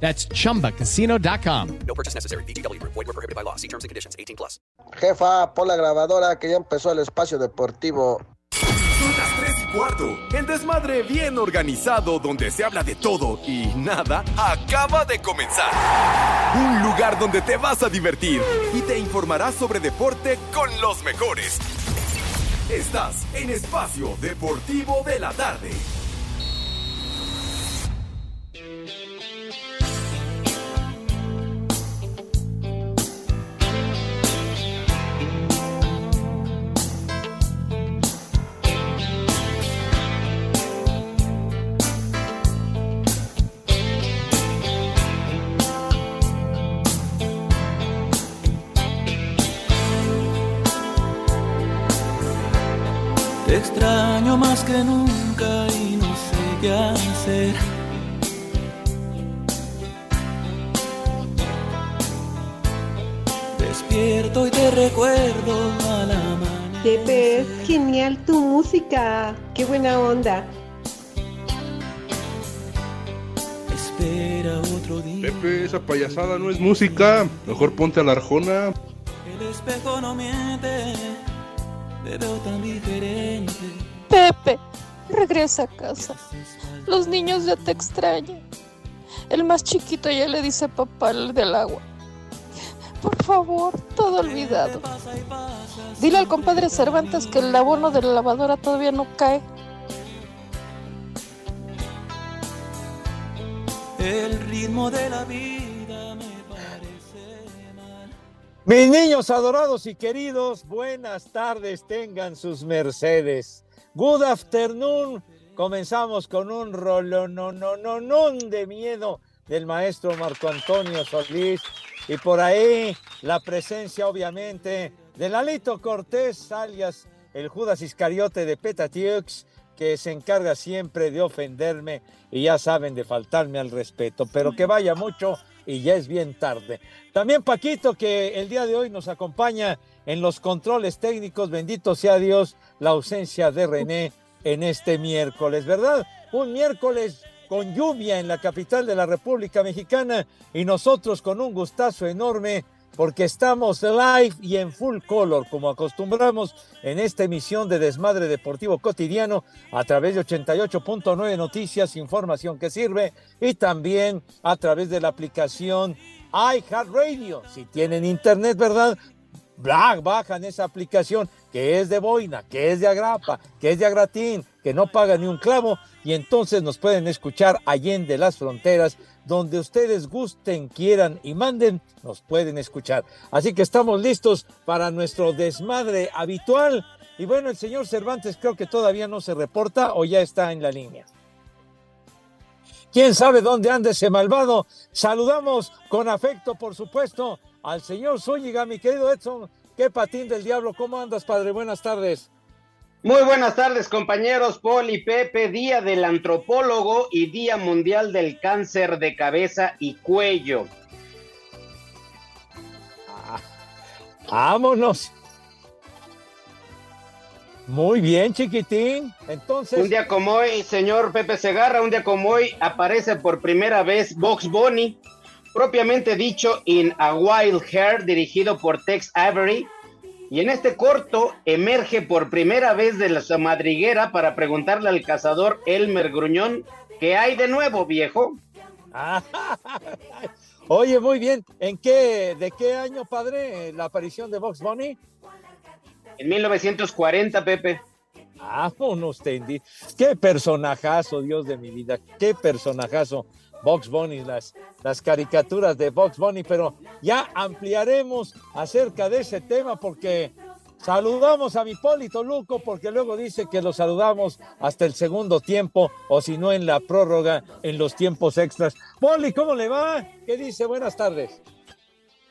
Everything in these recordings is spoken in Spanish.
That's chumbacasino.com. No purchase necessary. BGW. Void were prohibited by law. See terms and conditions. 18 plus. Jefa, pon la grabadora que ya empezó el espacio deportivo. Son las 3 y cuarto. El desmadre bien organizado donde se habla de todo y nada acaba de comenzar. Un lugar donde te vas a divertir y te informarás sobre deporte con los mejores. Estás en Espacio Deportivo de la Tarde. Extraño más que nunca y no sé qué hacer. Despierto y te recuerdo al amanecer. Pepe, es genial tu música. Qué buena onda. Espera otro día. Pepe, esa payasada no es música. Mejor ponte a la arjona. El espejo no miente. Te veo tan diferente. Pepe, regresa a casa. Los niños ya te extrañan. El más chiquito ya le dice papá el del agua. Por favor, todo olvidado. Dile al compadre Cervantes que el abono de la lavadora todavía no cae. El ritmo de la vida Mis niños adorados y queridos, buenas tardes tengan sus mercedes. Good afternoon. Comenzamos con un rolonononón de miedo del maestro Marco Antonio Solís y por ahí la presencia obviamente de Lalito Cortés, alias el Judas Iscariote de Petatiux, que se encarga siempre de ofenderme y ya saben de faltarme al respeto, pero que vaya mucho y ya es bien tarde. También Paquito, que el día de hoy nos acompaña en los controles técnicos, bendito sea Dios, la ausencia de René en este miércoles, ¿verdad? Un miércoles con lluvia en la capital de la República Mexicana y nosotros con un gustazo enorme porque estamos live y en full color, como acostumbramos en esta emisión de Desmadre Deportivo Cotidiano a través de 88.9 Noticias, información que sirve, y también a través de la aplicación iHeartRadio. Si tienen internet, ¿verdad? Black, bajan esa aplicación que es de boina, que es de agrapa, que es de agratín, que no paga ni un clavo, y entonces nos pueden escuchar allende las fronteras, donde ustedes gusten, quieran y manden, nos pueden escuchar. Así que estamos listos para nuestro desmadre habitual. Y bueno, el señor Cervantes creo que todavía no se reporta o ya está en la línea. ¿Quién sabe dónde anda ese malvado? Saludamos con afecto, por supuesto, al señor Zúñiga, mi querido Edson. Qué patín del diablo. ¿Cómo andas, padre? Buenas tardes. Muy buenas tardes, compañeros. Paul y Pepe, Día del Antropólogo y Día Mundial del Cáncer de Cabeza y Cuello. Ah, vámonos. Muy bien, chiquitín. Entonces. Un día como hoy, señor Pepe Segarra, un día como hoy aparece por primera vez Box Bunny, propiamente dicho In a Wild Hair, dirigido por Tex Avery. Y en este corto emerge por primera vez de la madriguera para preguntarle al cazador Elmer Gruñón, ¿qué hay de nuevo, viejo? Oye, muy bien. ¿En qué, de qué año, padre, la aparición de Box Bunny? En 1940, Pepe. Ah, no usted. Qué personajazo, Dios de mi vida. Qué personajazo. Box Bunny, las, las caricaturas de Box Bunny, pero ya ampliaremos acerca de ese tema porque saludamos a mi Polito Luco porque luego dice que lo saludamos hasta el segundo tiempo o si no en la prórroga en los tiempos extras. Poli, ¿cómo le va? ¿Qué dice? Buenas tardes.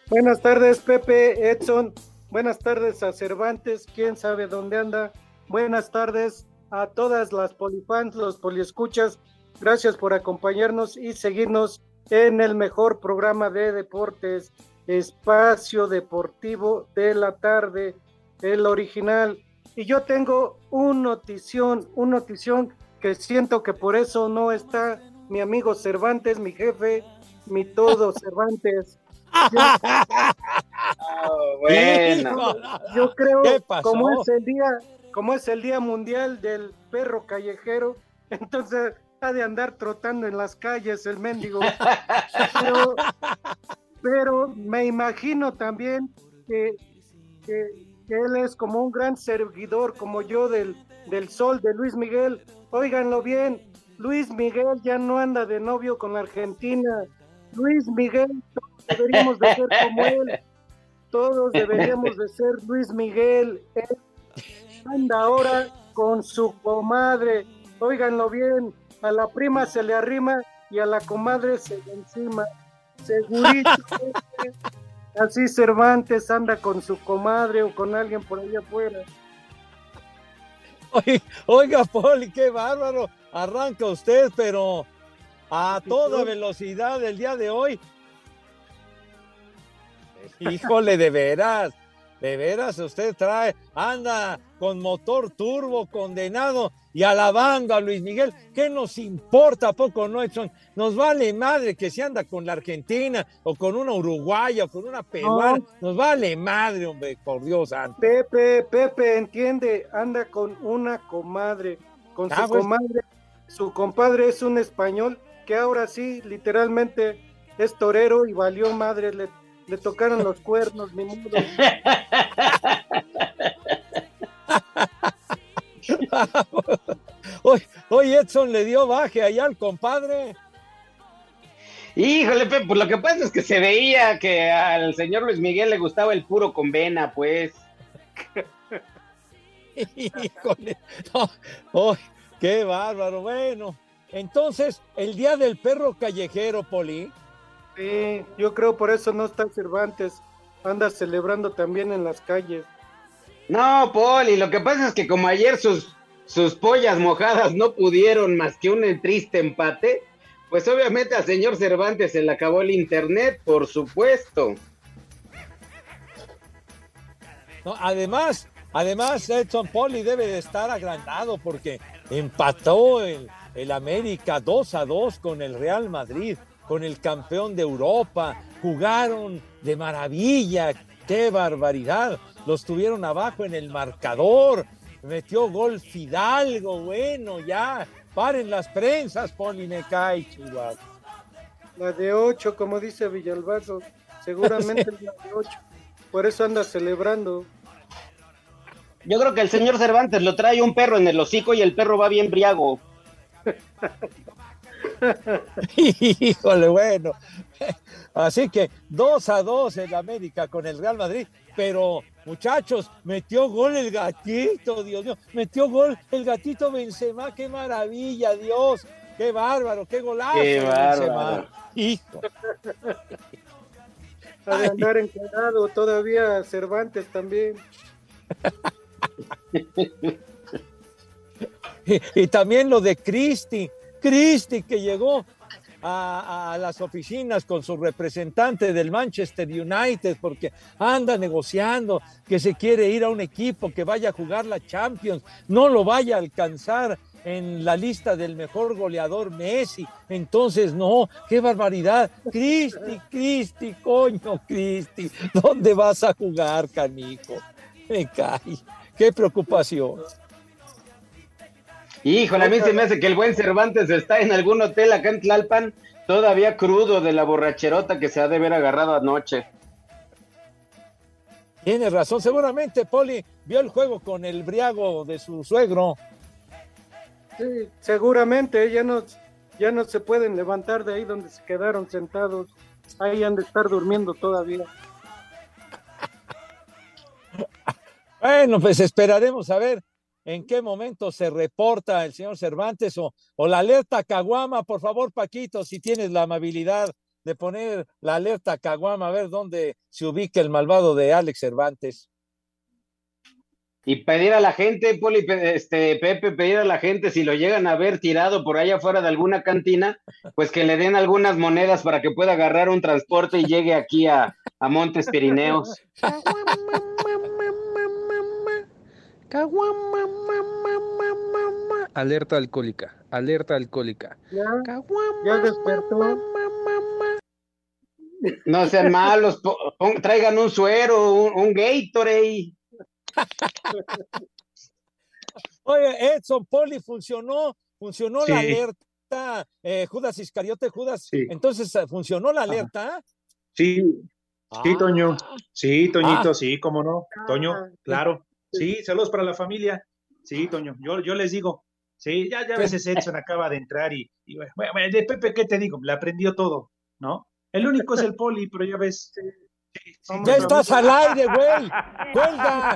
Buenas tardes, Pepe, Edson. Buenas tardes a Cervantes, quién sabe dónde anda. Buenas tardes a todas las polifans, los poliescuchas. Gracias por acompañarnos y seguirnos en el mejor programa de deportes, Espacio Deportivo de la Tarde, el original. Y yo tengo un notición, un notición que siento que por eso no está mi amigo Cervantes, mi jefe, mi todo Cervantes. Oh, bueno. Yo creo, como es el día, como es el día mundial del perro callejero, entonces ha de andar trotando en las calles el mendigo. Pero, pero me imagino también que, que- que él es como un gran seguidor, como yo, del, del sol de Luis Miguel. Óiganlo bien, Luis Miguel ya no anda de novio con la Argentina. Luis Miguel, todos deberíamos de ser como él. Todos deberíamos de ser Luis Miguel. Él anda ahora con su comadre. Óiganlo bien, a la prima se le arrima y a la comadre se le encima. Segurito. Así Cervantes anda con su comadre o con alguien por allá afuera. Oiga, oiga, Poli, qué bárbaro. Arranca usted, pero a toda velocidad el día de hoy. Híjole, de veras, de veras usted trae, anda con motor turbo condenado y alabando a Luis Miguel. ¿Qué nos importa? ¿A poco no, Edson? Nos vale madre que se anda con la Argentina o con una uruguaya o con una peruana. Nos vale madre, hombre, por Dios santo. Pepe, Pepe, entiende, anda con una comadre, con Ah, su pues. comadre. Su compadre es un español que ahora sí, literalmente, es torero y valió madre, le, le tocaron los cuernos, ni modo. Hoy, hoy Edson le dio baje allá al compadre. Híjole, Pepe, pues lo que pasa es que se veía que al señor Luis Miguel le gustaba el puro con vena, pues. Híjole, no, oh, qué bárbaro. Bueno, entonces, el día del perro callejero, Poli. Sí, yo creo por eso no está Cervantes, anda celebrando también en las calles. No, Poli, lo que pasa es que como ayer sus, sus pollas mojadas no pudieron más que un triste empate, pues obviamente al señor Cervantes se le acabó el internet, por supuesto. Además, además, Edson Poli debe de estar agrandado porque empató el, el América 2 a 2 con el Real Madrid, con el campeón de Europa. Jugaron de maravilla, qué barbaridad. Los tuvieron abajo en el marcador. Metió gol Fidalgo, bueno, ya. Paren las prensas, Poli, me cae, Chihuahua. La de ocho, como dice Villalbazo, seguramente es la de ocho. Por eso anda celebrando. Yo creo que el señor Cervantes lo trae un perro en el hocico y el perro va bien briago. Híjole, bueno. Así que 2 a 2 en América con el Real Madrid. Pero, muchachos, metió gol el gatito, Dios mío. Metió gol el gatito Benzema. Qué maravilla, Dios. Qué bárbaro, qué golazo. Qué bárbaro. Benzema. Hijo. Ha de andar encarado todavía Cervantes también. Y, y también lo de Cristi. Cristi que llegó a, las oficinas con su representante del Manchester United porque anda negociando que se quiere ir a un equipo que vaya a jugar la Champions, no lo vaya a alcanzar en la lista del mejor goleador Messi. Entonces, no, qué barbaridad. Cristi, Cristi, coño, Cristi, ¿dónde vas a jugar, canijo? Me cae. Qué preocupación. Híjole, a mí se me hace que el buen Cervantes está en algún hotel acá en Tlalpan, todavía crudo de la borracherota que se ha de haber agarrado anoche. Tienes razón, seguramente Poli vio el juego con el briago de su suegro. Sí, seguramente ya no, ya no se pueden levantar de ahí donde se quedaron sentados. Ahí han de estar durmiendo todavía. Bueno, pues esperaremos a ver en qué momento se reporta el señor Cervantes o, o la alerta Caguama. Por favor, Paquito, si tienes la amabilidad de poner la alerta Caguama a ver dónde se ubica el malvado de Alex Cervantes. Y pedir a la gente, Poli, este, Pepe, pedir a la gente si lo llegan a ver tirado por allá afuera de alguna cantina, pues que le den algunas monedas para que pueda agarrar un transporte y llegue aquí a, a Montes Pirineos. Alerta alcohólica, alerta alcohólica. Ya, ya despertó. No sean malos, traigan un suero, un, un Gatorade. Oye, Edson Poli funcionó, funcionó la Sí. alerta. eh, Judas Iscariote, Judas. Sí. Entonces, eh, ¿funcionó la alerta? Sí, sí, Ah. Toño. Sí, Toñito, Ah. sí, cómo no. Toño, claro. Sí, saludos para la familia. Sí, Toño, yo, yo les digo. Sí, ya, ya a veces Edson acaba de entrar y, y bueno, bueno, de Pepe, ¿qué te digo? Le aprendió todo, ¿no? El único es el poli, pero ya ves. Sí, sí, Ya estás al aire, güey. Cuelga.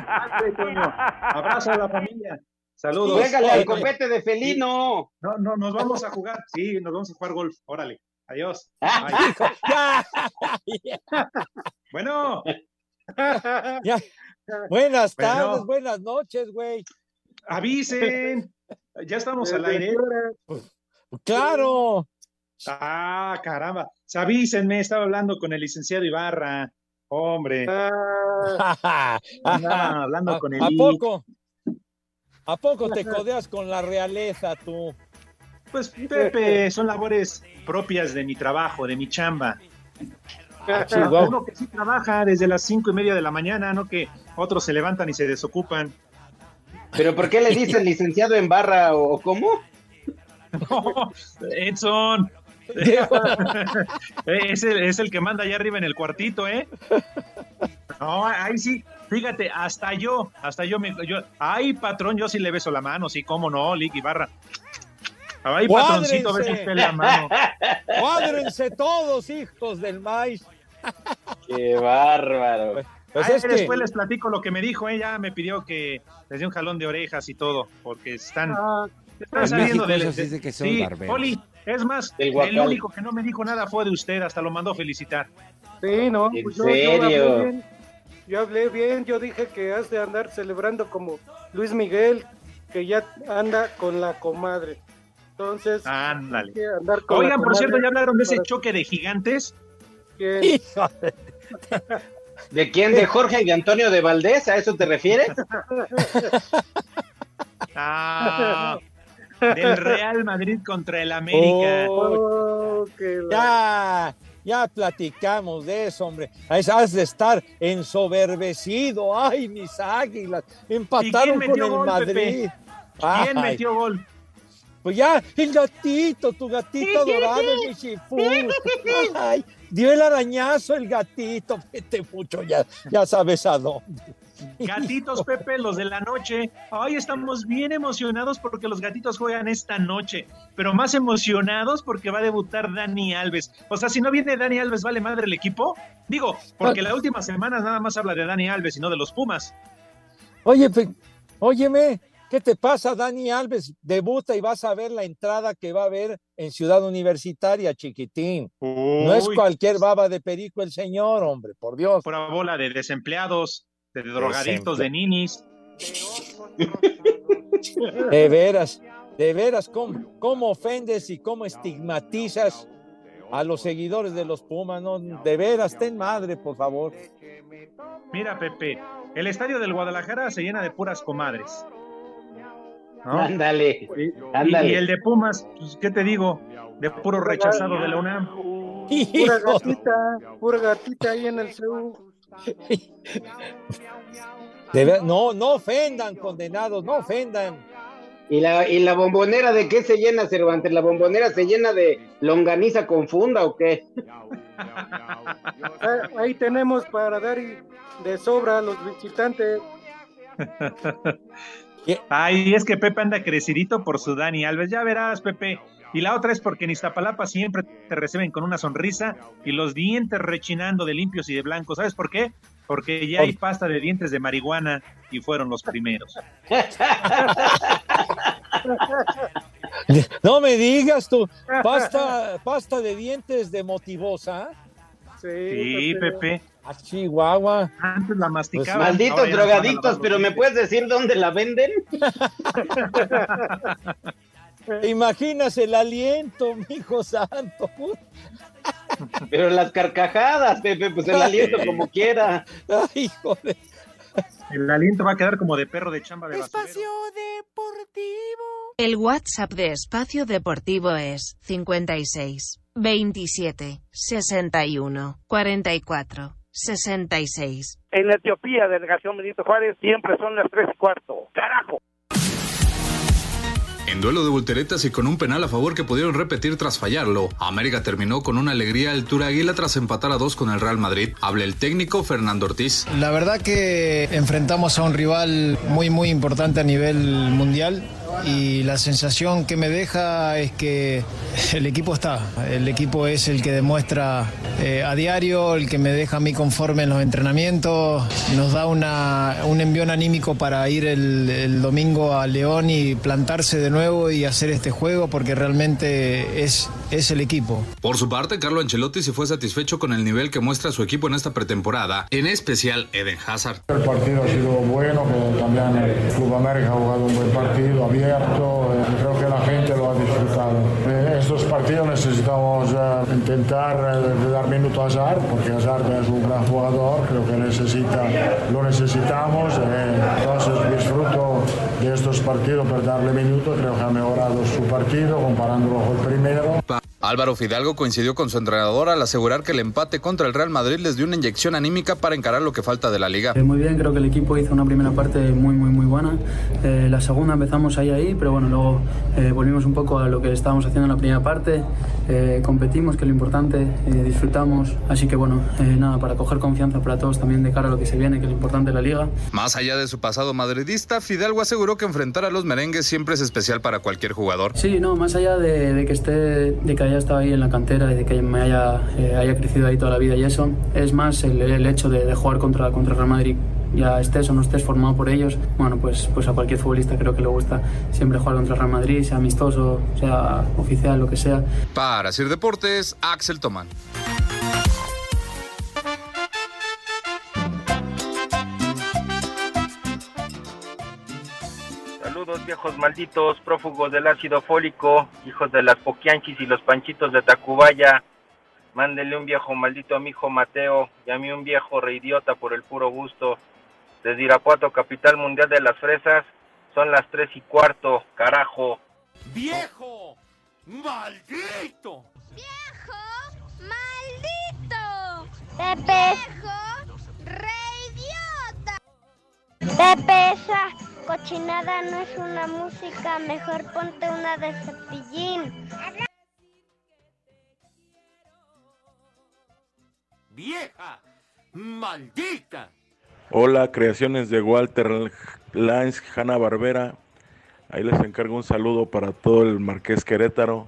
Abrazo a la familia. Saludos. Pégale al copete de felino. No, no, nos vamos a jugar. Sí, nos vamos a jugar golf. Órale. Adiós. Ah, Bye. Bueno, Ya. Buenas tardes, buenas noches, güey. avisen. Ya estamos al aire. Claro. Ah, caramba. Avísenme, estaba hablando con el licenciado Ibarra. Hombre, Ah, andaba hablando con el ¿A poco? ¿A poco te codeas con la realeza tú? Pues Pepe, son labores propias de mi trabajo, de mi chamba. Uno que sí trabaja desde las cinco y media de la mañana, no que otros se levantan y se desocupan. ¿Pero por qué le dicen licenciado en barra o cómo? No, Edson. es, el, es el que manda allá arriba en el cuartito, ¿eh? No, ahí sí, fíjate, hasta yo, hasta yo me. Yo, ay, patrón, yo sí le beso la mano, sí, cómo no, Lick Ibarra. Ay, patroncito, usted la mano. Cuádrense todos, hijos del maíz. Qué bárbaro. Pues Ay, es que- después les platico lo que me dijo, ella me pidió que les dé un jalón de orejas y todo, porque están, ah, están En saliendo de- dice que son sí, barberos. Poli, es más, el único que no me dijo nada fue de usted, hasta lo mandó felicitar. sí, no. ¿En pues yo, yo hablé serio? bien. Yo hablé bien, yo dije que has de andar celebrando como Luis Miguel, que ya anda con la comadre. Entonces, Ándale. hay que andar con Oigan, por cierto, ya hablaron de ese choque de gigantes. de- ¿De quién? ¿De Jorge y Antonio de Valdés? ¿A eso te refieres? Ah, del Real Madrid contra el América. Oh, Ya, ya platicamos de eso, hombre. Has de estar ensoberbecido. Ay, mis águilas. Empataron con el gol, Madrid. Pepe? ¿Quién Ay, metió gol? Pues ya, el gatito, tu gatito dorado, el Michifú. Ay, dio el arañazo el gatito. Vete mucho, ya, ya sabes a dónde. Gatitos, Pepe, los de la noche. Ay, estamos bien emocionados porque los gatitos juegan esta noche, pero más emocionados porque va a debutar Dani Alves. O sea, si no viene Dani Alves, ¿vale madre el equipo? Digo, porque la última semana nada más habla de Dani Alves y no de los Pumas. Oye, pe- óyeme, ¿qué te pasa, Dani Alves? Debuta y vas a ver la entrada que va a haber en Ciudad Universitaria, chiquitín. No es cualquier baba de perico el señor, hombre, por Dios. Pura bola de desempleados, de drogadictos, de ninis. De veras, de veras, ¿cómo, cómo ofendes y cómo estigmatizas a los seguidores de los Pumas? No, de veras, ten madre, por favor. Mira, Pepe, el estadio del Guadalajara se llena de puras comadres. ¿No? Ándale, Y, ándale. y el de Pumas, pues, ¿qué te digo? De puro rechazado de la UNAM. Pura gatita, pura gatita ahí en el CEU. de ver- no, no ofendan, condenados, no ofendan. ¿Y la, ¿Y la bombonera de qué se llena, Cervantes? ¿La bombonera se llena de longaniza con funda o qué? Ah, Ahí tenemos para dar y- de sobra a los visitantes. Ay, es que Pepe anda crecidito por su Dani Alves. Ya verás, Pepe. Y la otra es porque en Iztapalapa siempre te reciben con una sonrisa y los dientes rechinando de limpios y de blancos. ¿Sabes por qué? Porque ya hay pasta de dientes de marihuana y fueron los primeros. No me digas tú, pasta, pasta de dientes de motivosa. Sí, Pepe. A Chihuahua. Antes la masticaban. Malditos ahora no drogadictos, pero ¿me puedes decir dónde la venden? Imaginas el aliento, mijo santo. Pero las carcajadas, Pepe, pues el aliento como quiera. Ay, joder. El aliento va a quedar como de perro de chamba de basurero. El WhatsApp de Espacio Deportivo es 56 27 61 44 66. En la Etiopía, delegación Benito Juárez, siempre son las tres y cuarto. ¡Carajo! En duelo de volteretas y con un penal a favor que pudieron repetir tras fallarlo, América terminó con una alegría altura águila tras empatar a dos con el Real Madrid. Habla el técnico Fernando Ortiz. La verdad que enfrentamos a un rival muy muy importante a nivel mundial y la sensación que me deja es que el equipo está, el equipo es el que demuestra eh, a diario, el que me deja a mí conforme en los entrenamientos, nos da una, un envión anímico para ir el, el domingo a León y plantarse de nuevo y hacer este juego porque realmente es, es el equipo. Por su parte, Carlo Ancelotti se fue satisfecho con el nivel que muestra su equipo en esta pretemporada, en especial Eden Hazard. El partido ha sido bueno, que también el Club América ha jugado un buen partido, abierto, eh, creo que la gente lo ha disfrutado. En estos partidos necesitamos eh, intentar eh, dar minuto a Hazard, porque Hazard es un gran jugador, creo que necesita, lo necesitamos, eh, entonces disfruto de estos partidos para darle minutos, creo que ha mejorado su partido comparándolo con el primero. Álvaro Fidalgo coincidió con su entrenador al asegurar que el empate contra el Real Madrid les dio una inyección anímica para encarar lo que falta de la liga. Eh, Muy bien, creo que el equipo hizo una primera parte muy, muy, muy buena. Eh, la segunda empezamos ahí, ahí, pero bueno, luego eh, volvimos un poco a lo que estábamos haciendo en la primera parte. Eh, competimos, que es lo importante, eh, disfrutamos. Así que bueno, eh, nada, para coger confianza para todos también de cara a lo que se viene, que es lo importante de la liga. Más allá de su pasado madridista, Fidalgo aseguró que enfrentar a los merengues siempre es especial para cualquier jugador. Sí, no, más allá de, de que esté, de que haya estado ahí en la cantera y de que me haya, eh, haya crecido ahí toda la vida y eso, es más el, el hecho de, de jugar contra, contra Real Madrid. Ya estés o no estés formado por ellos, bueno, pues, pues a cualquier futbolista creo que le gusta siempre jugar contra Real Madrid, sea amistoso, sea oficial, lo que sea. Para Sir Deportes, Axel Tomán. Saludos viejos malditos, prófugos del ácido fólico, hijos de las poquianchis y los panchitos de Tacubaya. Mándenle un viejo maldito a mi hijo Mateo y a mí un viejo reidiota por el puro gusto. Desde Irapuato, capital mundial de las fresas, son las tres y cuarto, carajo. ¡Viejo! ¡Maldito! ¡Maldito! Pepe. ¡Reidiota! Pepe, cochinada no es una música. Mejor ponte una de cepillín. ¡Vieja! ¡Maldita! Hola, creaciones de Walter Lines, Hanna Barbera. Ahí les encargo un saludo para todo el Marqués Querétaro.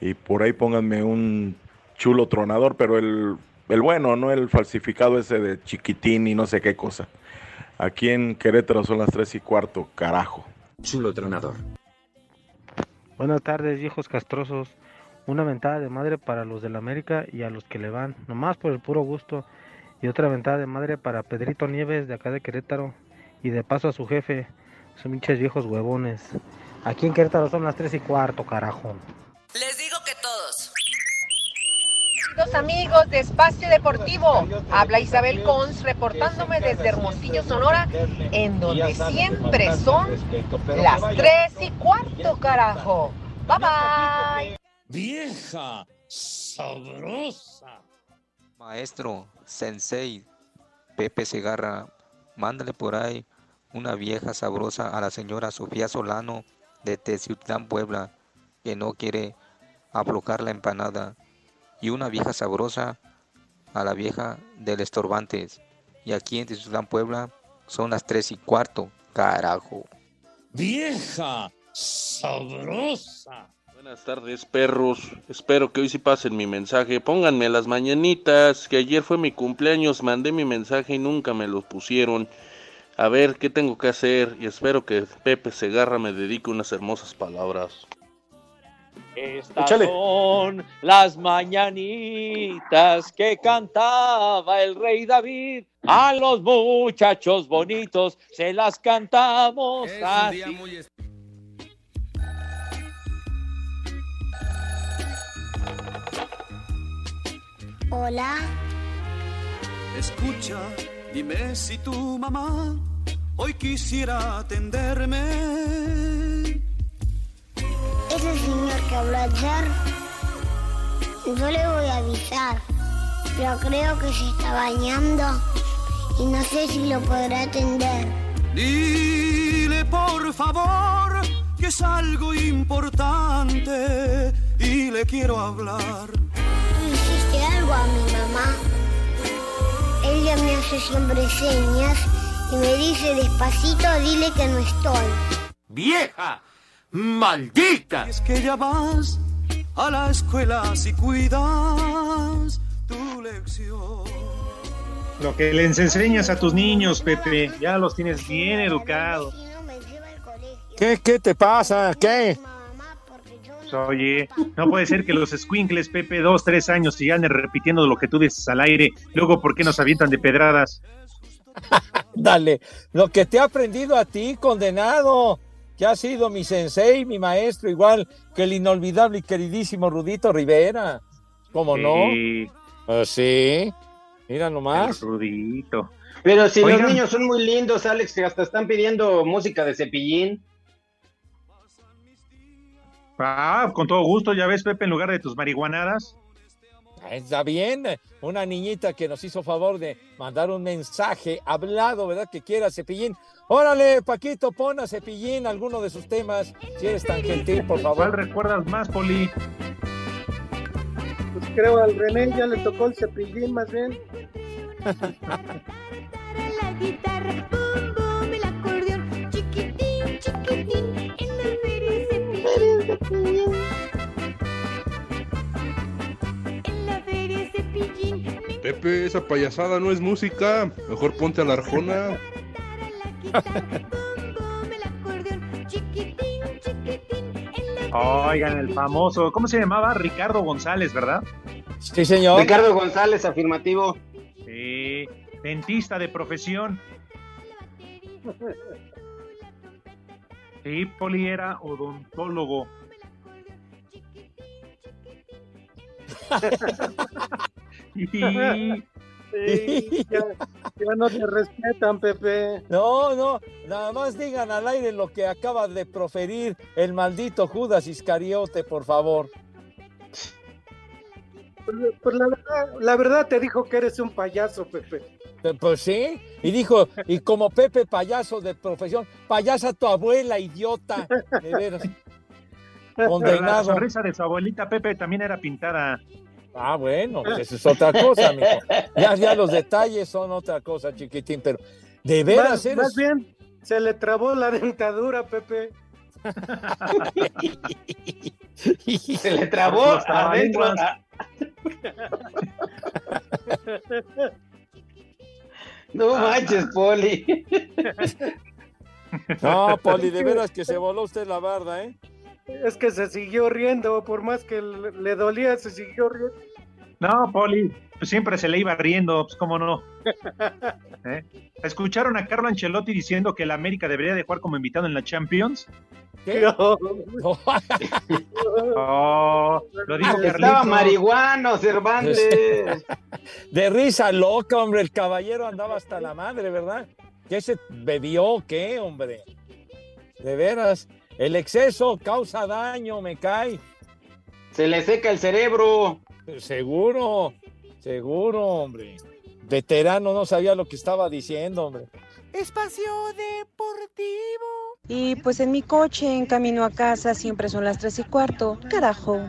Y por ahí pónganme un chulo tronador, pero el, el bueno, no el falsificado ese de chiquitín y no sé qué cosa. Aquí en Querétaro son las tres y cuarto, carajo. Chulo tronador. Buenas tardes, viejos castrosos. Una ventada de madre para los del América y a los que le van, nomás por el puro gusto. Y otra ventada de madre para Pedrito Nieves de acá de Querétaro. Y de paso a su jefe, son pinches viejos huevones. Aquí en Querétaro son las tres y cuarto, carajo. Les. Queridos amigos de Espacio Deportivo, habla Isabel Cons reportándome desde Hermosillo, Sonora, en donde siempre son las tres y cuarto, carajo. Bye bye. ¡Vieja! ¡Sabrosa! Maestro, sensei, Pepe Segarra, mándale por ahí una vieja sabrosa a la señora Sofía Solano de Teciutlán, Puebla, que no quiere aflojar la empanada, y una vieja sabrosa a la vieja del Estorbantes. Y aquí en Teciutlán, Puebla, son las tres y cuarto, carajo. ¡Vieja! ¡Sabrosa! Buenas tardes, perros. Espero que hoy sí pasen mi mensaje. Pónganme las mañanitas, que ayer fue mi cumpleaños, mandé mi mensaje y nunca me lo pusieron. A ver qué tengo que hacer y espero que Pepe Segarra me dedique unas hermosas palabras. Estas Échale. son las mañanitas que cantaba el rey David. A los muchachos bonitos se las cantamos así. Hola. Escucha, dime si tu mamá hoy quisiera atenderme. Ese señor que habló ayer, yo le voy a avisar, pero creo que se está bañando y no sé si lo podrá atender. Dile por favor que es algo importante y le quiero hablar. ¿Tú hiciste algo a mi mamá? Ella me hace siempre señas y me dice despacito, dile que no estoy. ¡Vieja! ¡Maldita! Es que ya vas a la escuela si cuidas tu lección. Lo que les enseñas a tus niños, Pepe, ya los tienes bien educados. ¿Qué, qué te pasa? ¿Qué? Pues, Oye, no puede ser que los squinkles, Pepe, dos, tres años, sigan repitiendo lo que tú dices al aire. Luego, ¿por qué nos avientan de pedradas? Dale, lo que te ha aprendido a ti, condenado, que ha sido mi sensei, mi maestro, igual que el inolvidable y queridísimo Rudito Rivera. ¿Cómo no? Sí. Pues sí, mira nomás. Rudito. Pero si Oigan. los niños son muy lindos, Alex, que hasta están pidiendo música de cepillín. Ah, con todo gusto, ya ves, Pepe, en lugar de tus marihuanadas. Está bien, una niñita que nos hizo favor de mandar un mensaje hablado, ¿verdad? Que quiera Cepillín. Órale, Paquito, pon a Cepillín alguno de sus temas, si eres tan gentil, por ¿Cuál favor. recuerdas más, Poli? Pues creo al René ya le tocó el cepillín más bien. La guitarra, bum, bum, el acordeón, chiquitín, chiquitín, cepillín. Pepe, esa payasada no es música. Mejor ponte a la arjona. Oigan, el famoso, ¿cómo se llamaba? Ricardo González, ¿verdad? Sí, señor. Ricardo González, afirmativo. Sí, dentista de profesión. Sí, Poli era odontólogo. Sí, ya, ya no te respetan, Pepe. No, no, nada más digan al aire lo que acaba de proferir el maldito Judas Iscariote, por favor. Pues, pues la, verdad, la verdad te dijo que eres un payaso, Pepe. Eh, Pues sí, y dijo, y como Pepe payaso de profesión, payasa tu abuela, idiota, de veras. Pero la Condenado. sonrisa de su abuelita Pepe también era pintada. Ah, bueno, pues eso es otra cosa, mijo. Ya, ya los detalles son otra cosa, chiquitín, pero de veras Más, eres... más bien, se le trabó la dentadura, Pepe. Se le trabó adentro. ah. No manches, Poli. No, Poli, de veras que se voló usted la barda, ¿eh? Es que se siguió riendo, por más que le, dolía, se siguió riendo. No, Poli, pues siempre se le iba riendo, pues cómo no. ¿Eh? ¿Escucharon a Carlo Ancelotti diciendo que el América debería de jugar como invitado en la Champions? ¿Qué? Oh, lo dijo Estaba Carlitos. marihuano, Cervantes. De risa loca, hombre, el caballero andaba hasta la madre, ¿verdad? ¿Qué se bebió qué, hombre? De veras, el exceso causa daño, me cae. Se le seca el cerebro. Seguro, seguro, hombre. Veterano no sabía lo que estaba diciendo, hombre. Espacio Deportivo. Y pues en mi coche, en camino a casa, siempre son las tres y cuarto. Carajo.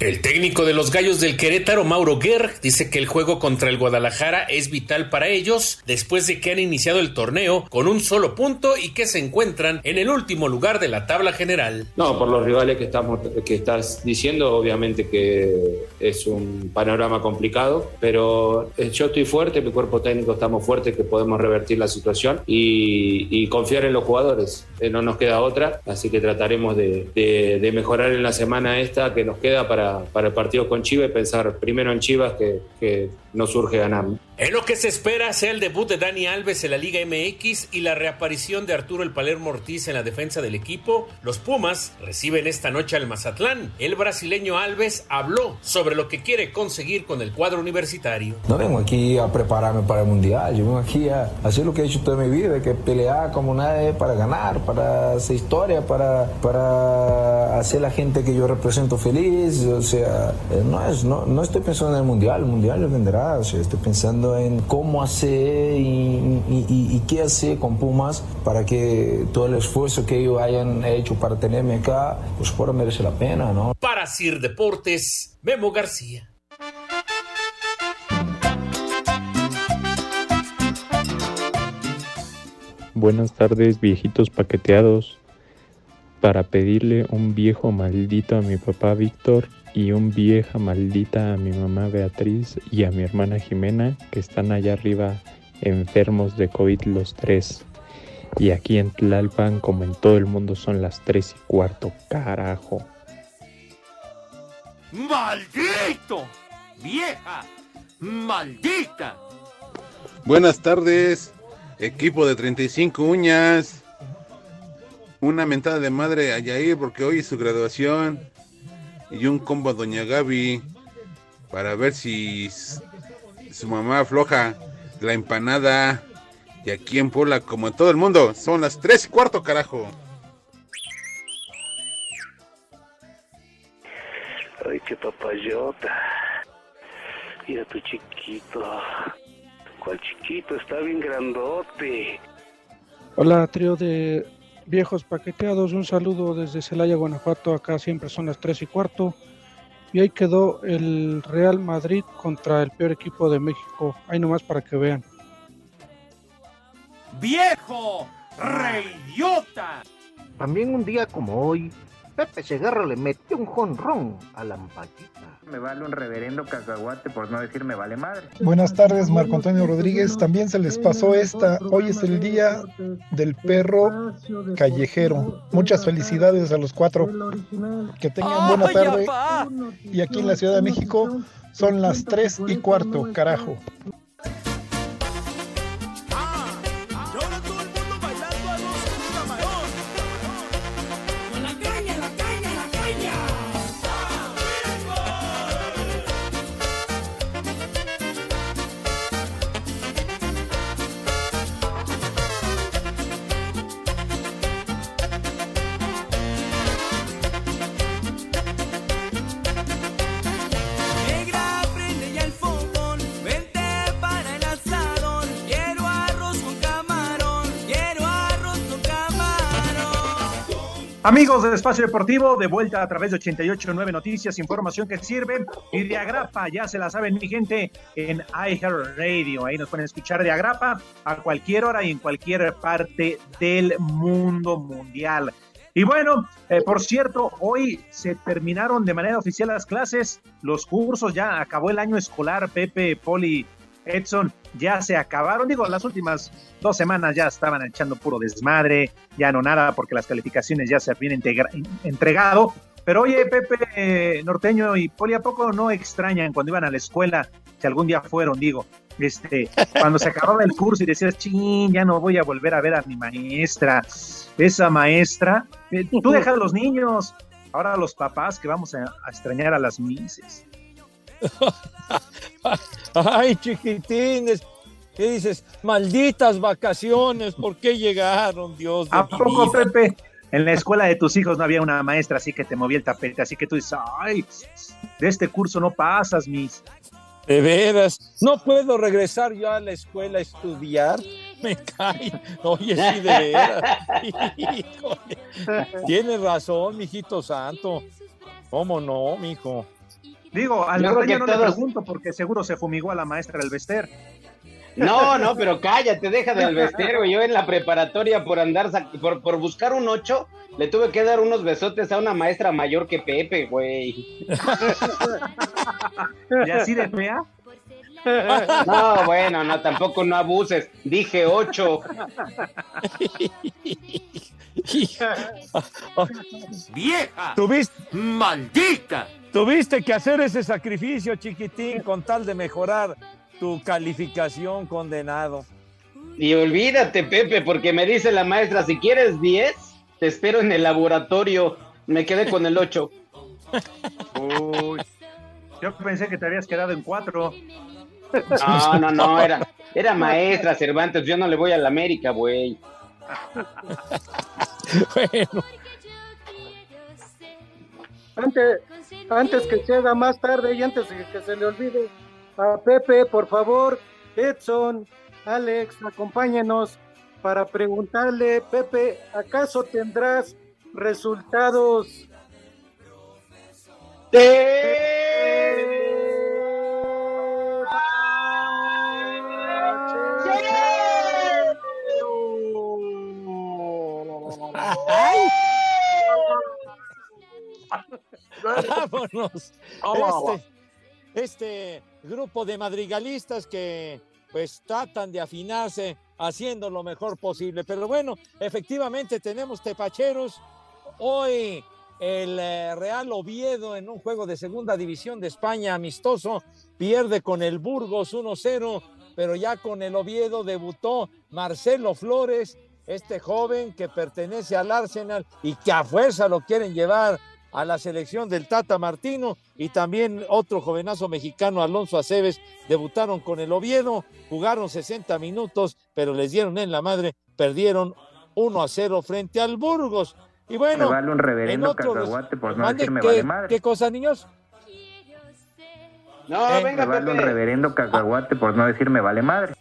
El técnico de los Gallos del Querétaro, Mauro Guerr, dice que el juego contra el Guadalajara es vital para ellos después de que han iniciado el torneo con un solo punto y que se encuentran en el último lugar de la tabla general. No, por los rivales que, estamos, que estás diciendo, obviamente que es un panorama complicado, pero eh, yo estoy fuerte, mi cuerpo técnico estamos fuertes, que podemos revertir la situación y, confiar en los jugadores. Eh, no nos queda otra, así que trataremos de, de mejorar en la semana esta que nos queda para para, el partido con Chivas y pensar primero en Chivas que, que no surge ganar. En lo que se espera sea el debut de Dani Alves en la Liga MX y la reaparición de Arturo el Palermo Ortiz en la defensa del equipo, los Pumas reciben esta noche al Mazatlán. El brasileño Alves habló sobre lo que quiere conseguir con el cuadro universitario. No vengo aquí a prepararme para el Mundial, yo vengo aquí a hacer lo que he hecho toda mi vida, que pelear como nadie para ganar, para hacer historia, para, para hacer la gente que yo represento feliz. O sea, no, es, no, no estoy pensando en el Mundial, el Mundial vendrá, o sea, estoy pensando en cómo hacer y, y, y, y, qué hacer con Pumas para que todo el esfuerzo que ellos hayan hecho para tenerme acá, pues pueda merecer la pena, ¿no? Para Sir Deportes, Memo García. Buenas tardes, viejitos paqueteados. Para pedirle un viejo maldito a mi papá Víctor y un vieja maldita a mi mamá Beatriz y a mi hermana Jimena, que están allá arriba enfermos de COVID los tres. Y aquí en Tlalpan, como en todo el mundo, son las tres y cuarto, carajo. ¡Maldito! ¡Vieja! ¡Maldita! Buenas tardes, equipo de 35 uñas. Una mentada de madre a Yair porque hoy es su graduación y un combo a Doña Gaby para ver si su mamá afloja la empanada. Y aquí en Puebla, como en todo el mundo, son las tres y cuarto, carajo. Ay, qué papayota. Mira tu chiquito. ¿Cuál chiquito? Está bien grandote. Hola, trío de viejos paqueteados, un saludo desde Celaya, Guanajuato, acá siempre son las 3 y cuarto. Y ahí quedó el Real Madrid contra el peor equipo de México. Ahí nomás para que vean. ¡Viejo! ¡Reidiota! También un día como hoy, Pepe Segarra le metió un jonrón a la ampallita. Me vale un reverendo cacahuate por no decir me vale madre. Buenas tardes, Marco Antonio Rodríguez. También se les pasó esta. Hoy es el día del perro callejero. Muchas felicidades a los cuatro. Que tengan buena tarde. Y aquí en la Ciudad de México son las tres y cuarto, carajo. Amigos del Espacio Deportivo, de vuelta a través de 88.9 Noticias, información que sirve. Y de Agrapa, ya se la saben mi gente, en iHeartRadio. Ahí nos pueden escuchar de Agrapa a cualquier hora y en cualquier parte del mundo mundial. Y bueno, eh, por cierto, hoy se terminaron de manera oficial las clases, los cursos, ya acabó el año escolar, Pepe, Poli, Edson, ya se acabaron. Digo, las últimas dos semanas ya estaban echando puro desmadre, ya no nada, porque las calificaciones ya se habían entregado. Pero oye, Pepe, Norteño y Poli, ¿a poco no extrañan cuando iban a la escuela? Si algún día fueron, digo, este, cuando se acababa el curso y decías, ching, ya no voy a volver a ver a mi maestra. Esa maestra, eh, tú deja a los niños, ahora los papás que vamos a, a extrañar a las mises. Ay, chiquitines. ¿Qué dices? Malditas vacaciones, ¿por qué llegaron, Dios ¿A poco, vida? Pepe? En la escuela de tus hijos no había una maestra así que te movía el tapete, así que tú dices, ay, de este curso no pasas, mis. De veras, no puedo regresar yo a la escuela a estudiar. Me cae. Oye, sí, de veras. Híjole. Tienes razón, mijito santo. ¿Cómo no, mijo? Digo, al norteño que no le todos- pregunto porque seguro se fumigó a la maestra del Bester. No, no, pero cállate, deja de alvester, güey. Yo en la preparatoria por andar, sac- por, por buscar un 8, le tuve que dar unos besotes a una maestra mayor que Pepe, güey. ¿Y así de fea? No, bueno, no, tampoco no abuses. Dije 8. ¡Vieja! ¿Tuviste, ¡Maldita! Tuviste que hacer ese sacrificio, chiquitín, con tal de mejorar tu calificación, condenado. Y olvídate, Pepe, porque me dice la maestra, si quieres 10, te espero en el laboratorio. Me quedé con el 8. Uy. Yo pensé que te habías quedado en cuatro. No, no, no, era, era maestra Cervantes. Yo no le voy a la América, güey. Bueno, Antes, antes que se haga más tarde y antes de que se le olvide a Pepe, por favor, Edson, Alex, acompáñenos para preguntarle, Pepe, ¿acaso tendrás resultados? ¡Ay! Vámonos. Este, este grupo de madrigalistas que pues tratan de afinarse haciendo lo mejor posible. Pero bueno, efectivamente tenemos tepacheros. Hoy el eh, Real Oviedo en un juego de segunda división de España amistoso pierde con el Burgos 1-0, pero ya con el Oviedo debutó Marcelo Flores, este joven que pertenece al Arsenal y que a fuerza lo quieren llevar a la selección del Tata Martino y también otro jovenazo mexicano, Alonso Aceves, debutaron con el Oviedo, jugaron 60 minutos, pero les dieron en la madre, perdieron 1 a 0 frente al Burgos. Y bueno, Me vale un reverendo en otro- cacahuate por no Mande, decirme ¿qué- vale madre. ¿Qué cosa, niños? No, Eh, Me vale un reverendo cacahuate por no decirme vale madre.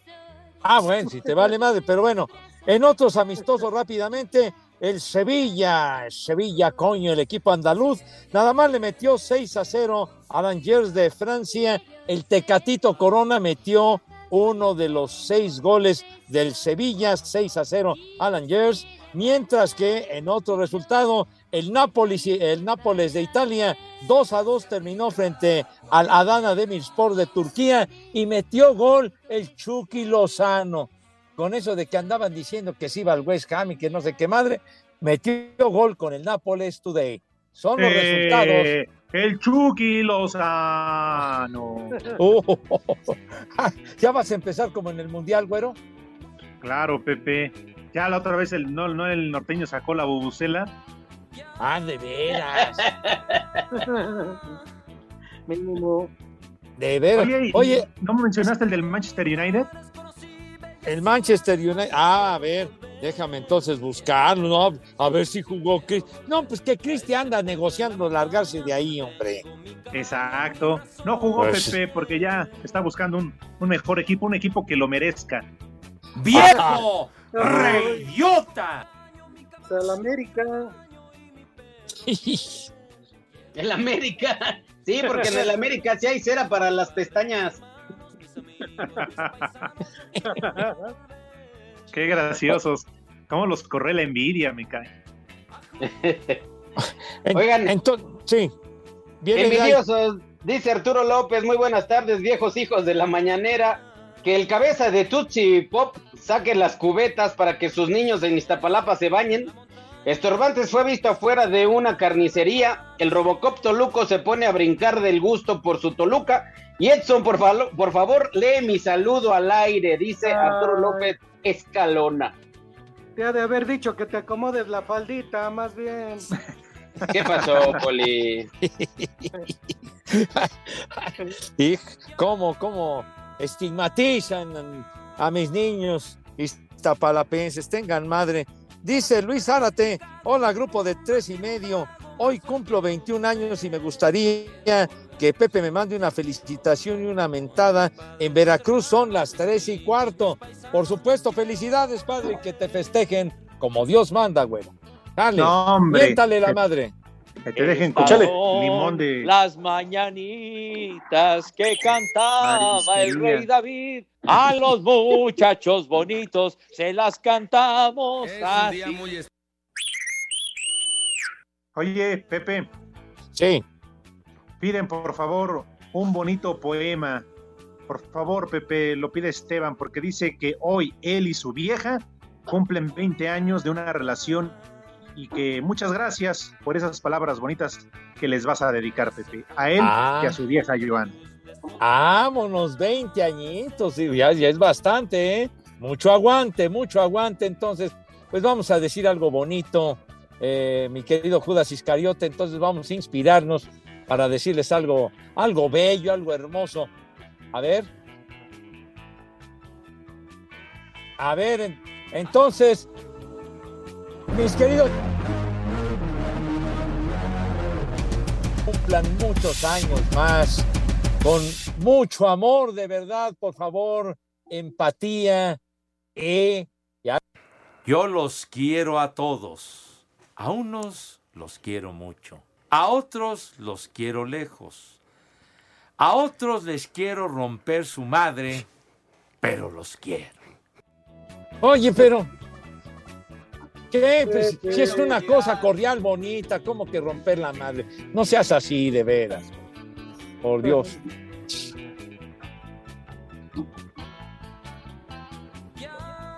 Ah, bueno, si te vale madre, pero bueno, en otros amistosos rápidamente, el Sevilla, Sevilla, coño, el equipo andaluz, nada más le metió 6 a 0 a Rangers de Francia, el Tecatito Corona metió uno de los seis goles del Sevilla, 6 a 0 a Rangers, mientras que en otro resultado, el Nápoles, el Nápoles de Italia, 2 a 2 terminó frente al Adana Demirspor de Turquía y metió gol el Chucky Lozano. Con eso de que andaban diciendo que se iba al West Ham y que no sé qué madre, metió gol con el Nápoles Today. Son los Eh, resultados. El Chucky Lozano. Oh, ¿Ya vas a empezar como en el Mundial, güero? Claro, Pepe. Ya la otra vez el, no, no el norteño sacó la bubucela. Ah, de veras. Mínimo. De veras. Oye, ¿y Oye, ¿no mencionaste el del Manchester United? El Manchester United. Ah, a ver, déjame entonces buscarlo, ¿no? A ver si jugó Chris. No, pues que Cristi anda negociando largarse de ahí, hombre. Exacto. No jugó Pues- Pepe porque ya está buscando un, un mejor equipo, un equipo que lo merezca. ¡Viejo! ¡Reyota! El América. El América. Sí, porque en el América sí hay cera para las pestañas. Qué graciosos. Cómo los corre la envidia, me cae. Oigan, entonces, sí. Viene Envidiosos, dice Arturo López, muy buenas tardes, viejos hijos de la mañanera. Que el cabeza de Tutsi Pop saque las cubetas para que sus niños en Iztapalapa se bañen. Estorbantes fue visto afuera de una carnicería. El Robocop Toluco se pone a brincar del gusto por su Toluca. Y Edson, por, falo- por favor, lee mi saludo al aire, dice Arturo López Escalona. Te ha de haber dicho que te acomodes la faldita, más bien. ¿Qué pasó, Poli? Y cómo, cómo estigmatizan a mis niños iztapalapenses, tengan madre. Dice Luis Zárate, hola grupo de tres y medio, hoy cumplo 21 años y me gustaría que Pepe me mande una felicitación y una mentada. En Veracruz son las tres y cuarto. Por supuesto, felicidades, padre, que te festejen como Dios manda, güey. Dale, No, miéntale la madre. Que te dejen como limón de- las mañanitas que cantaba el rey David. A los muchachos bonitos se las cantamos así. Oye, Pepe. Sí. Piden, por favor, un bonito poema. Por favor, Pepe, lo pide Esteban, porque dice que hoy él y su vieja cumplen 20 años de una relación y que muchas gracias por esas palabras bonitas que les vas a dedicar, Pepe, a él Ah. y a su vieja Joan. Vámonos, 20 añitos, ya, ya es bastante, ¿eh? Mucho aguante, mucho aguante. Entonces, pues vamos a decir algo bonito, eh, mi querido Judas Iscariote. Entonces vamos a inspirarnos para decirles algo, algo bello, algo hermoso. A ver. A ver, en- entonces, mis queridos, cumplan muchos años más, con mucho amor, de verdad, por favor, empatía, eh, ya. Yo los quiero a todos. A unos los quiero mucho. A otros los quiero lejos. A otros les quiero romper su madre, pero los quiero. Oye, pero. ¿Qué? Pues, si es una cosa cordial bonita, ¿cómo que romper la madre? No seas así, de veras. Por Dios.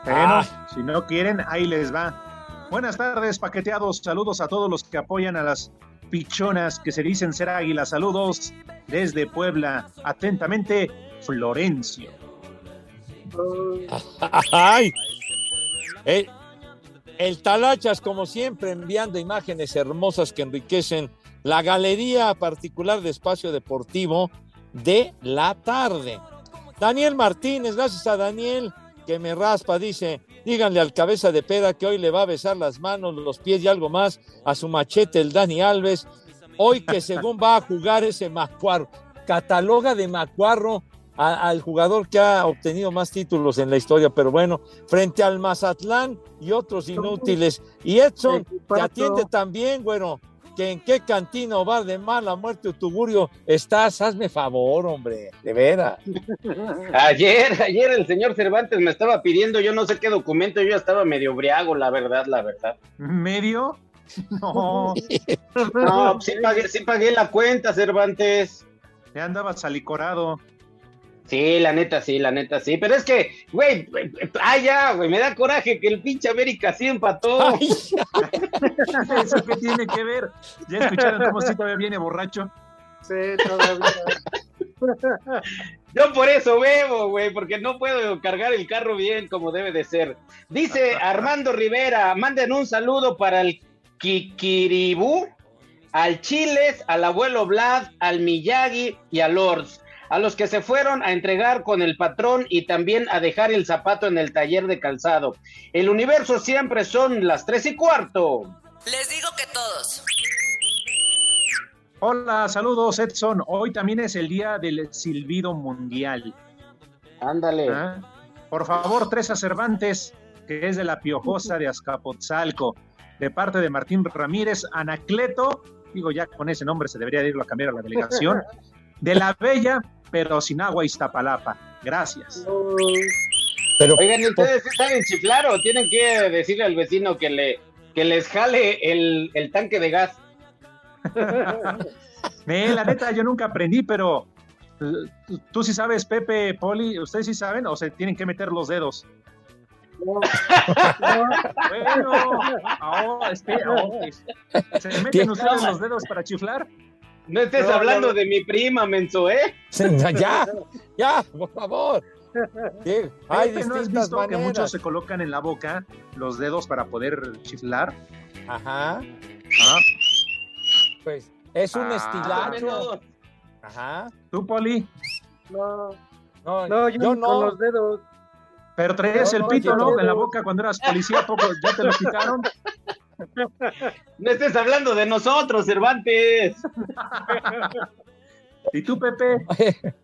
Bueno, Ah. si no quieren, ahí les va. Buenas tardes, paqueteados. Saludos a todos los que apoyan a las pichonas que se dicen ser águilas. Saludos desde Puebla. Atentamente, Florencio. ¡Ay! El, el Talachas, como siempre, enviando imágenes hermosas que enriquecen la galería particular de espacio deportivo de la tarde. Daniel Martínez, gracias a Daniel que me raspa, dice, díganle al cabeza de peda que hoy le va a besar las manos, los pies y algo más a su machete el Dani Alves, hoy que según va a jugar ese Macuarro, cataloga de Macuarro al jugador que ha obtenido más títulos en la historia, pero bueno, frente al Mazatlán y otros inútiles. Y Edson, te atiende también, bueno, que en qué cantina o bar de mala muerte o tugurio estás, hazme favor, hombre, de veras. Ayer, ayer el señor Cervantes me estaba pidiendo yo no sé qué documento, yo ya estaba medio briago, la verdad, la verdad. ¿Medio? No. No, sí pagué, sí pagué la cuenta, Cervantes. Ya andabas alicorado. Sí, la neta, sí, la neta, sí. Pero es que, güey, ah, ya, güey, me da coraje que el pinche América sí empató. ¿Eso qué tiene que ver? ¿Ya escucharon cómo sí todavía viene borracho? Sí, todavía. Yo por eso bebo, güey, porque no puedo cargar el carro bien como debe de ser. Dice Armando Rivera, manden un saludo para el Kikiribú, al Chiles, al abuelo Vlad, al Miyagi y a Lords, a los que se fueron a entregar con el patrón y también a dejar el zapato en el taller de calzado. El universo siempre son las tres y cuarto. Les digo que todos. Hola, saludos Edson. Hoy también es el día del silbido mundial. Ándale. ¿Ah? Por favor, tres a Cervantes, que es de la Piojosa de Azcapotzalco, de parte de Martín Ramírez, Anacleto, digo ya con ese nombre se debería de irlo a cambiar a la delegación, de la Bella, pero sin agua Iztapalapa. Gracias. Pero, Oigan, ¿y ¿ustedes sí saben chiflar o tienen que decirle al vecino que le que les jale el, el tanque de gas? Eh, la neta, yo nunca aprendí, pero tú, tú sí sabes, Pepe, Poli, ¿ustedes sí saben o se tienen que meter los dedos? Bueno, ahora, espera, ahora, ¿se meten ustedes los dedos para chiflar? No estés No, hablando no. de mi prima, menso, ¿eh? ya, ya, por favor. Sí, hay ¿no has visto que muchos se colocan en la boca los dedos para poder chiflar? Ajá. Ah, Pues es un Ah. estilacho. Ajá. ¿Tú, Poli? No, No, no, yo, yo no. con los dedos. Pero traías No, el pito, no. En la boca cuando eras policía, poco, ¿ya te lo quitaron? No estés hablando de nosotros, Cervantes. ¿Y tú, Pepe?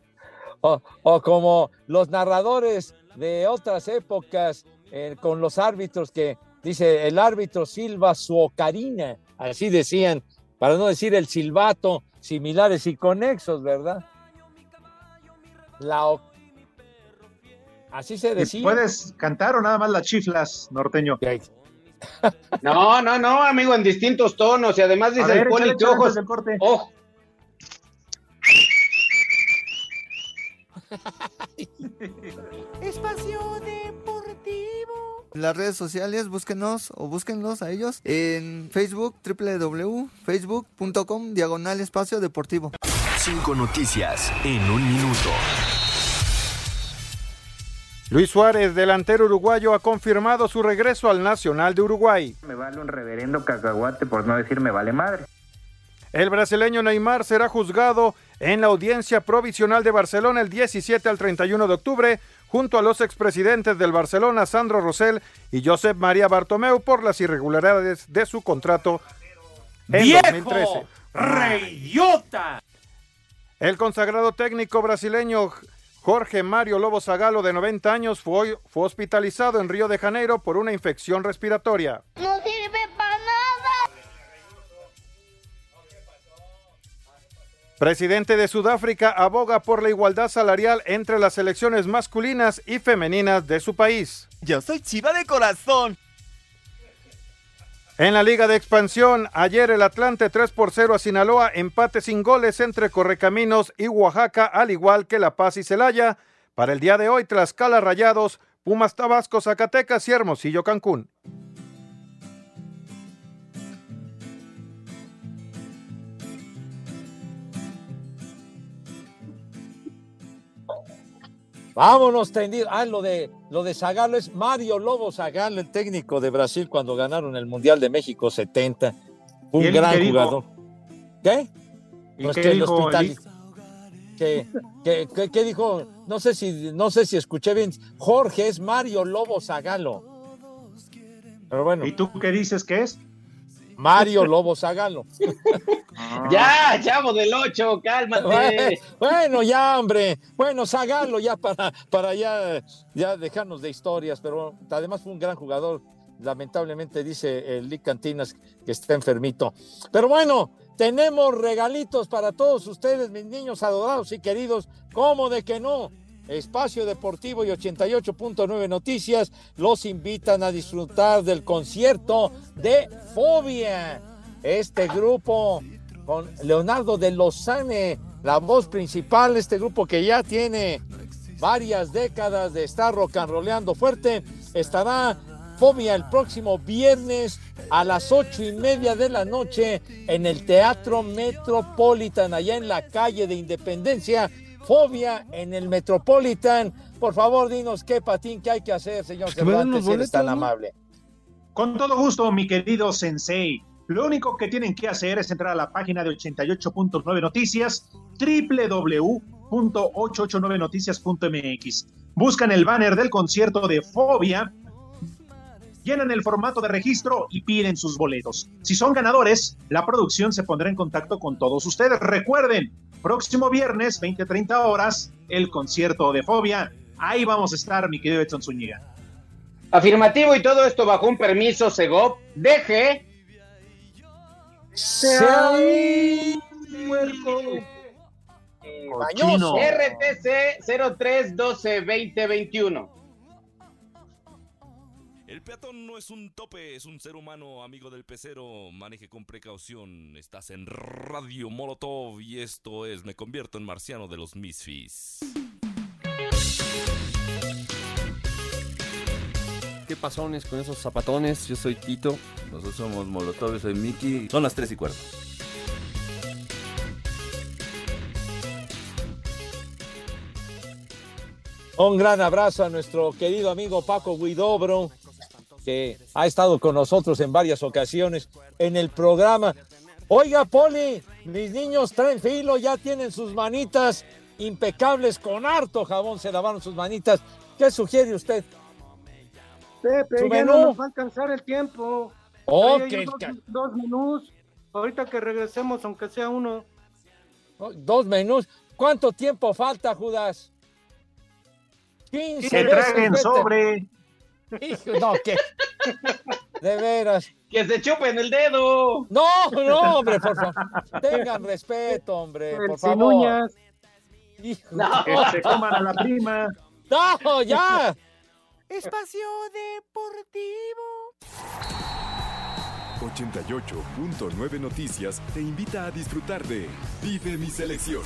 o, o como los narradores de otras épocas eh, con los árbitros que dice el árbitro silba su ocarina, así decían, para no decir el silbato, similares y conexos, ¿verdad? La o- Así se decía. ¿Puedes cantar o nada más las chiflas, norteño? No, no, no, amigo, en distintos tonos. Y además dice ver, el poli que ojos. Ojo. Espacio Deportivo. Las redes sociales, búsquenos o búsquenlos a ellos en Facebook, www.facebook.com, diagonal espacio deportivo. Cinco noticias en un minuto. Luis Suárez, delantero uruguayo, ha confirmado su regreso al Nacional de Uruguay. Me vale un reverendo cacahuate por no decir me vale madre. El brasileño Neymar será juzgado en la audiencia provisional de Barcelona el 17 al 31 de octubre, junto a los expresidentes del Barcelona, Sandro Rosell y Josep María Bartomeu, por las irregularidades de su contrato en ¡Viejo! 2013. ¡Reidiota! El consagrado técnico brasileño Jorge Mario Lobo Zagalo, de 90 años, fue, fue hospitalizado en Río de Janeiro por una infección respiratoria. No sirve para nada. Presidente de Sudáfrica aboga por la igualdad salarial entre las selecciones masculinas y femeninas de su país. Yo soy chiva de corazón. En la Liga de Expansión, ayer el Atlante 3 por 0 a Sinaloa, empate sin goles entre Correcaminos y Oaxaca, al igual que La Paz y Celaya. Para el día de hoy, Tlaxcala Rayados, Pumas Tabasco, Zacatecas y Hermosillo Cancún. Vámonos tendido. Ah, lo de lo de Zagallo es Mario Lobo Zagallo, el técnico de Brasil cuando ganaron el Mundial de México 70. Un ¿Y él gran qué jugador. ¿Qué? ¿Y Pues qué que el dijo hospital- el- que, que- que- que dijo, no sé si, no sé si escuché bien, Jorge es Mario Lobo Zagalo. Pero bueno. ¿Y tú qué dices que es? Mario Lobo Zagalo. Ya, chavo del 8, cálmate. Bueno, ya, hombre. Bueno, Zagalo ya para, para ya, ya dejarnos de historias, pero además fue un gran jugador. Lamentablemente dice el Lick Cantinas que está enfermito. Pero bueno, tenemos regalitos para todos ustedes, mis niños adorados y queridos. ¿Cómo de que no? Espacio Deportivo y 88.9 Noticias los invitan a disfrutar del concierto de Fobia. Este grupo con Leonardo de Lozane, la voz principal, este grupo que ya tiene varias décadas de estar rock and rollando fuerte, estará Fobia el próximo viernes a las ocho y media de la noche en el Teatro Metropolitan, allá en la calle de Independencia. Fobia en el Metropolitan. Por favor, dinos qué patín que hay que hacer, señor Cervantes, si eres tan amable. Con todo gusto, mi querido Sensei. Lo único que tienen que hacer es entrar a la página de 88.9 Noticias, www.889noticias.mx. Buscan el banner del concierto de Fobia, llenan el formato de registro y piden sus boletos. Si son ganadores, la producción se pondrá en contacto con todos ustedes. Recuerden, próximo viernes, 20-30 horas, el concierto de Fobia. Ahí vamos a estar, mi querido Edson Zúñiga. Afirmativo y todo esto bajo un permiso Segov. Deje. Cochino. RTC 03122021. El peatón no es un tope, es un ser humano amigo del pecero. Maneje con precaución. Estás en Radio Molotov y esto es Me convierto en marciano de los Misfits. ¿Qué pasones con esos zapatones? Yo soy Tito. Nosotros somos Molotov, yo soy Miki. Son las 3 y cuarto. Un gran abrazo a nuestro querido amigo Paco Guidobro, que ha estado con nosotros en varias ocasiones en el programa. Oiga, Poli, mis niños traen filo, ya tienen sus manitas impecables, con harto jabón se lavaron sus manitas. ¿Qué sugiere usted? Pepe, Su ya menú. no nos va a alcanzar el tiempo. Oh, que- dos, que- dos menús. Ahorita que regresemos, aunque sea uno. Dos menús. ¿Cuánto tiempo falta, Judas? 15 Que traguen sobre. Hijo, no, que De veras. Que se chupen el dedo. No, no, hombre, por favor. Tengan respeto, hombre, El por sin favor. uñas. Hijo. No. Que se coman a la prima. No, ya. Espacio Deportivo. 88.9 Noticias te invita a disfrutar de Vive mi selección.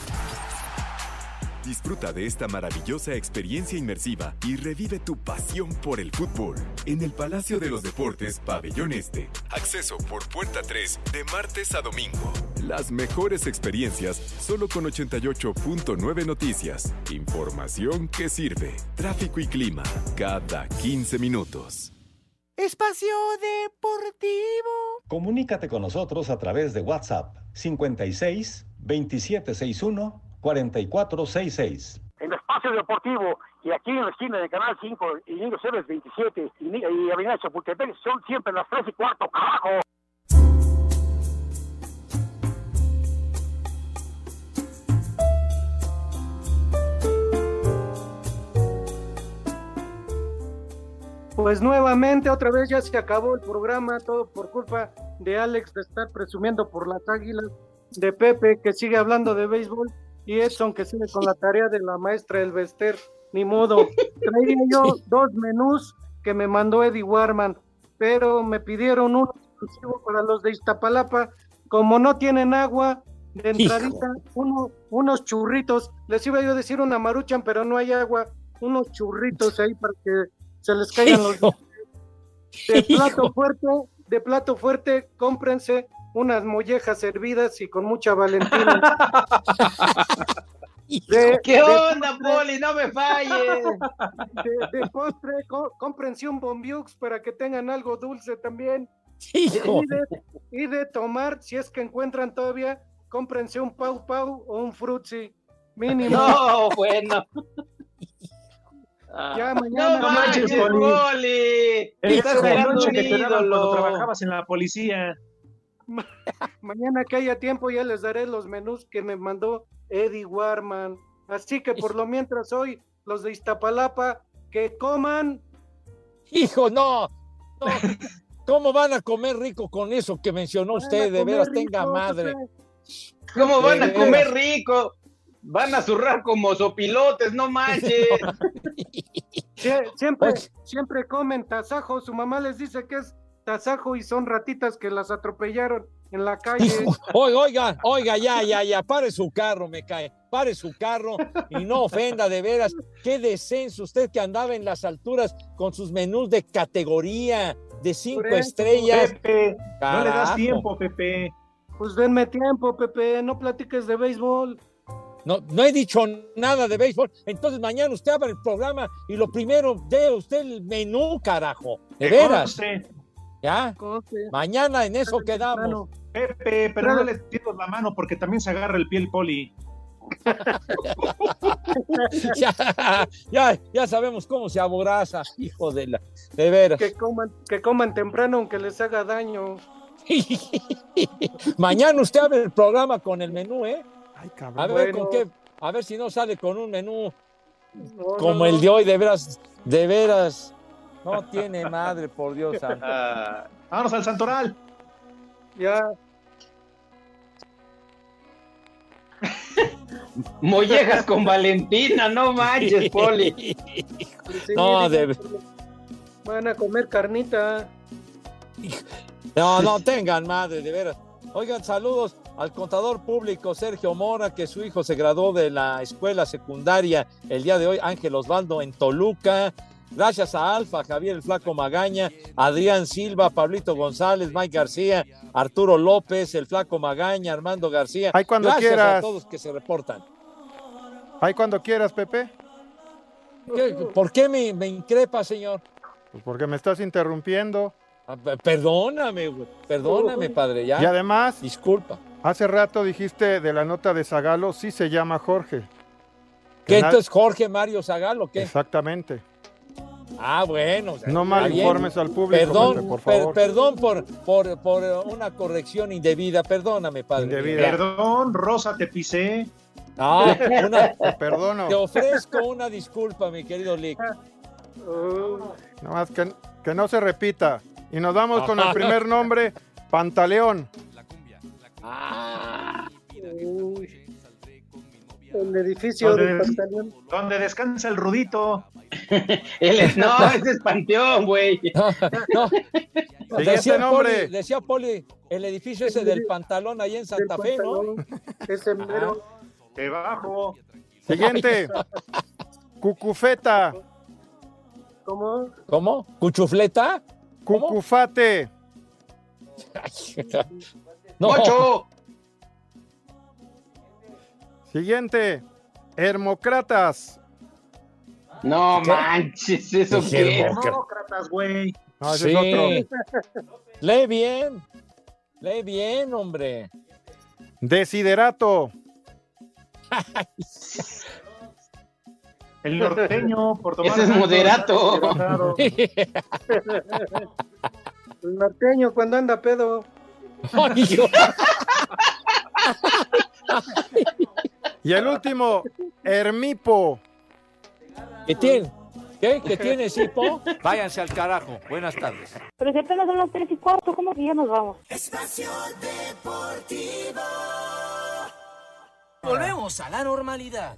Disfruta de esta maravillosa experiencia inmersiva y revive tu pasión por el fútbol en el Palacio de los Deportes Pabellón Este. Acceso por puerta 3 de martes a domingo. Las mejores experiencias solo con 88.9 Noticias. Información que sirve. Tráfico y clima cada 15 minutos. Espacio Deportivo. Comunícate con nosotros a través de WhatsApp 56 2761 4466. en Espacio Deportivo y aquí en la esquina de Canal 5 y Niños Héroes 27 y, y Avenida Chapultepec son siempre las 3 y cuarto, carajo. Pues nuevamente, otra vez ya se acabó el programa, todo por culpa de Alex de estar presumiendo por las águilas, de Pepe que sigue hablando de béisbol y Edson que sigue con la tarea de la maestra del Bester, ni modo. Traía yo dos menús que me mandó Eddie Warman, pero me pidieron un exclusivo para los de Iztapalapa, como no tienen agua, de entradita, uno, unos churritos, les iba yo a decir una maruchan, pero no hay agua, unos churritos ahí para que se les caigan los de plato fuerte, de plato fuerte, cómprense unas mollejas servidas y con mucha valentina. De- ¿Qué de onda, postre- Poli? No me falles. De, de postre, có- cómprense un bombiux para que tengan algo dulce también. Hijo. Y de, y de tomar, si es que encuentran todavía, cómprense un pau pau o un frutzi. Mínimo. No, bueno. Ya mañana. No manches, Poli. Esa Estás noche un que te daban cuando ídolo. trabajabas en la policía. Mañana que haya tiempo ya les daré los menús que me mandó Eddie Warman. Así que por lo mientras hoy, los de Iztapalapa, que coman. Hijo, no. no. ¿Cómo van a comer rico con eso que mencionó usted? De veras, rico, tenga madre. ¿Cómo van a comer rico? Van a zurrar como sopilotes, no manches. Sie- Siempre, siempre comen tasajo. Su mamá les dice que es tasajo y son ratitas que las atropellaron en la calle. Oiga, oiga, oiga, ya, ya, ya, pare su carro, me cae. Pare su carro y no ofenda de veras. Qué descenso usted que andaba en las alturas con sus menús de categoría de cinco eso. estrellas. Pepe, no le das tiempo, Pepe. Pues denme tiempo, Pepe, no platiques de béisbol. No, no he dicho nada de béisbol. Entonces mañana usted abre el programa y lo primero dé usted el menú, carajo. De veras. conste. ¿Ya? Mañana en eso quedamos. Pepe, pero no le la mano porque también se agarra el pie el poli. ya, ya, ya sabemos cómo se aboraza, hijo de la. De veras. Que coman, que coman temprano aunque les haga daño. Mañana usted abre el programa con el menú, ¿eh? A ver Bueno. con qué, a ver si no sale con un menú No, como no, el no. de hoy, de veras, de veras. No tiene madre, por Dios santo. Ah, Vámonos al Santoral. Ya. Mollejas con Valentina, no manches, Poli. No, de- Van a comer carnita. No, no tengan madre, de veras. Oigan, saludos al contador público Sergio Mora, que su hijo se graduó de la escuela secundaria el día de hoy, Ángel Osvaldo en Toluca. Gracias a Alfa, Javier el Flaco Magaña, Adrián Silva, Pablito González, Mike García, Arturo López, el Flaco Magaña, Armando García. Ay, cuando Gracias a todos que se reportan. Ahí cuando quieras, Pepe. ¿Qué- ¿Por qué me, me increpa, señor? Pues porque me estás interrumpiendo. Ah, pe- Perdóname, güey. Perdóname, padre. Ya. Y además, disculpa. Hace rato dijiste de la nota de Zagalo, sí se llama Jorge. ¿Qué entonces Jorge Mario Zagalo? ¿Qué? Exactamente. Ah, bueno. o sea, No mal informes al público, Perdón, por per- favor. perdón por, por, por una corrección indebida. Perdóname, padre. Perdón, Rosa, te pisé. No, una, Te perdono. te ofrezco una disculpa, mi querido Lick. No más que, que no se repita. Y nos vamos con el primer nombre, Pantaleón. El edificio ¿Dónde, del Pantaleón. dónde descansa el Rudito? No, ese es Panteón, güey. No. Decía nombre. Poli, decía Poli, el edificio ese del pantalón ahí en Santa Fe, ¿no? Ese mero. Debajo. Siguiente, Cucufeta. ¿Cómo? ¿Cómo? ¿Cuchufleta? Cucufate. No. ¡Ocho! Siguiente, Hermocratas. No ¿Qué? manches, ¿eso Dije, qué? hermano. Demócratas, güey. No, ese Sí. es otro. Lee bien. Lee bien, hombre. Desiderato. El norteño, por tomar Ese es moderato. El norteño cuando anda pedo. Ay, Y el último, Hermipo. ¿Qué tiene? ¿Qué? ¿Qué tiene, Sipo? Váyanse al carajo. Buenas tardes. Pero si apenas son las tres y cuarto, ¿cómo que ya nos vamos? Espacio Deportivo. Volvemos a la normalidad.